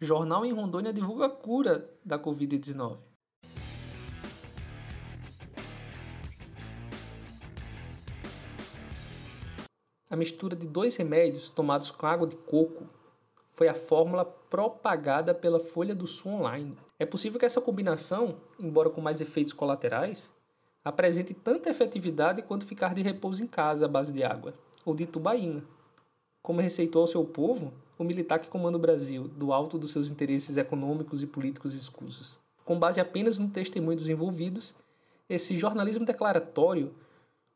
Jornal em Rondônia divulga cura da Covid-19. A mistura de dois remédios tomados com água de coco foi a fórmula propagada pela Folha do Sul Online. É possível que essa combinação, embora com mais efeitos colaterais, apresente tanta efetividade quanto ficar de repouso em casa à base de água, ou de tubaína. Como receitou ao seu povo o militar que comanda o Brasil, do alto dos seus interesses econômicos e políticos escusos. Com base apenas no testemunho dos envolvidos, esse jornalismo declaratório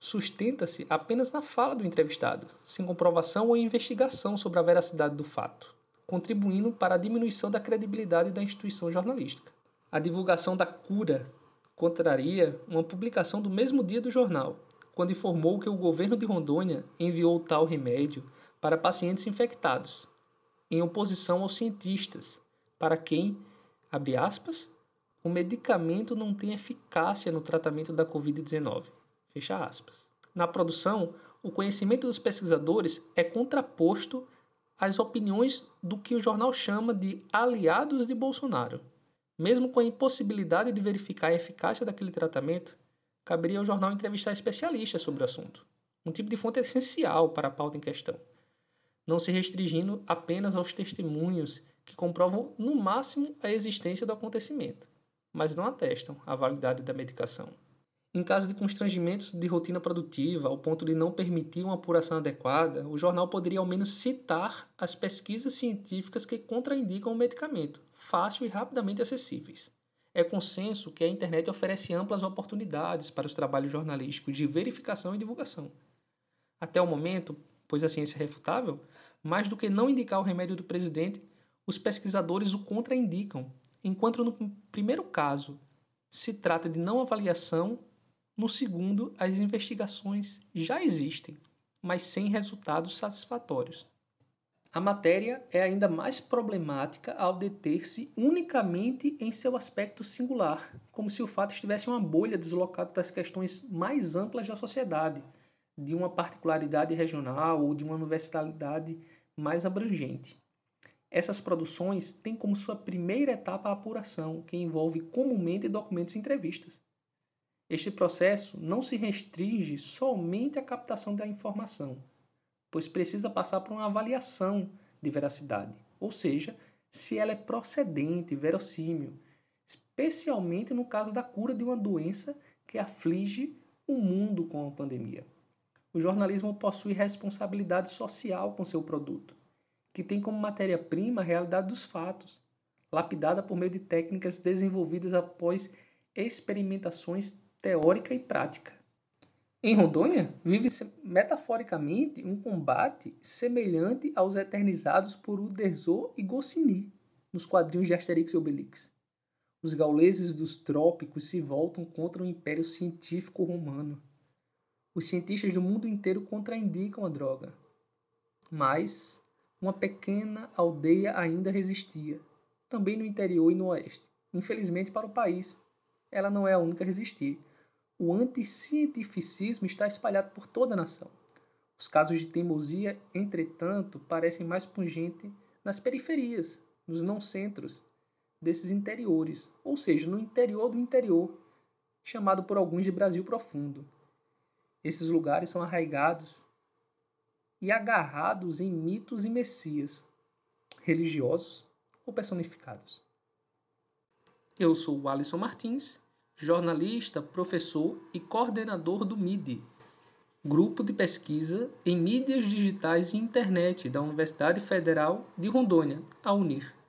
sustenta-se apenas na fala do entrevistado, sem comprovação ou investigação sobre a veracidade do fato, contribuindo para a diminuição da credibilidade da instituição jornalística. A divulgação da cura contraria uma publicação do mesmo dia do jornal, quando informou que o governo de Rondônia enviou tal remédio para pacientes infectados, em oposição aos cientistas, para quem, abre aspas, o medicamento não tem eficácia no tratamento da Covid-19. Fecha aspas. Na produção, o conhecimento dos pesquisadores é contraposto às opiniões do que o jornal chama de aliados de Bolsonaro. Mesmo com a impossibilidade de verificar a eficácia daquele tratamento, caberia ao jornal entrevistar especialistas sobre o assunto, um tipo de fonte essencial para a pauta em questão, não se restringindo apenas aos testemunhos que comprovam no máximo a existência do acontecimento, mas não atestam a validade da medicação. Em caso de constrangimentos de rotina produtiva, ao ponto de não permitir uma apuração adequada, o jornal poderia ao menos citar as pesquisas científicas que contraindicam o medicamento, fácil e rapidamente acessíveis. É consenso que a internet oferece amplas oportunidades para os trabalhos jornalísticos de verificação e divulgação. Até o momento, pois a ciência é refutável, mais do que não indicar o remédio do presidente, os pesquisadores o contraindicam, enquanto no primeiro caso se trata de não avaliação no segundo, as investigações já existem, mas sem resultados satisfatórios. A matéria é ainda mais problemática ao deter-se unicamente em seu aspecto singular, como se o fato estivesse uma bolha deslocada das questões mais amplas da sociedade, de uma particularidade regional ou de uma universalidade mais abrangente. Essas produções têm como sua primeira etapa a apuração, que envolve comumente documentos e entrevistas. Este processo não se restringe somente à captação da informação, pois precisa passar por uma avaliação de veracidade, ou seja, se ela é procedente, verossímil, especialmente no caso da cura de uma doença que aflige o mundo com a pandemia. O jornalismo possui responsabilidade social com seu produto, que tem como matéria-prima a realidade dos fatos, lapidada por meio de técnicas desenvolvidas após experimentações teórica e prática. Em Rondônia, vive-se metaforicamente um combate semelhante aos eternizados por Uderzo e Goscinny nos quadrinhos de Asterix e Obelix. Os gauleses dos trópicos se voltam contra o império científico romano. Os cientistas do mundo inteiro contraindicam a droga. Mas uma pequena aldeia ainda resistia, também no interior e no oeste. Infelizmente para o país, ela não é a única a resistir o anticientificismo está espalhado por toda a nação. Os casos de teimosia, entretanto, parecem mais pungentes nas periferias, nos não-centros desses interiores, ou seja, no interior do interior, chamado por alguns de Brasil profundo. Esses lugares são arraigados e agarrados em mitos e messias, religiosos ou personificados. Eu sou o Alisson Martins jornalista, professor e coordenador do MIDI, Grupo de Pesquisa em Mídias Digitais e Internet da Universidade Federal de Rondônia, a UNIR.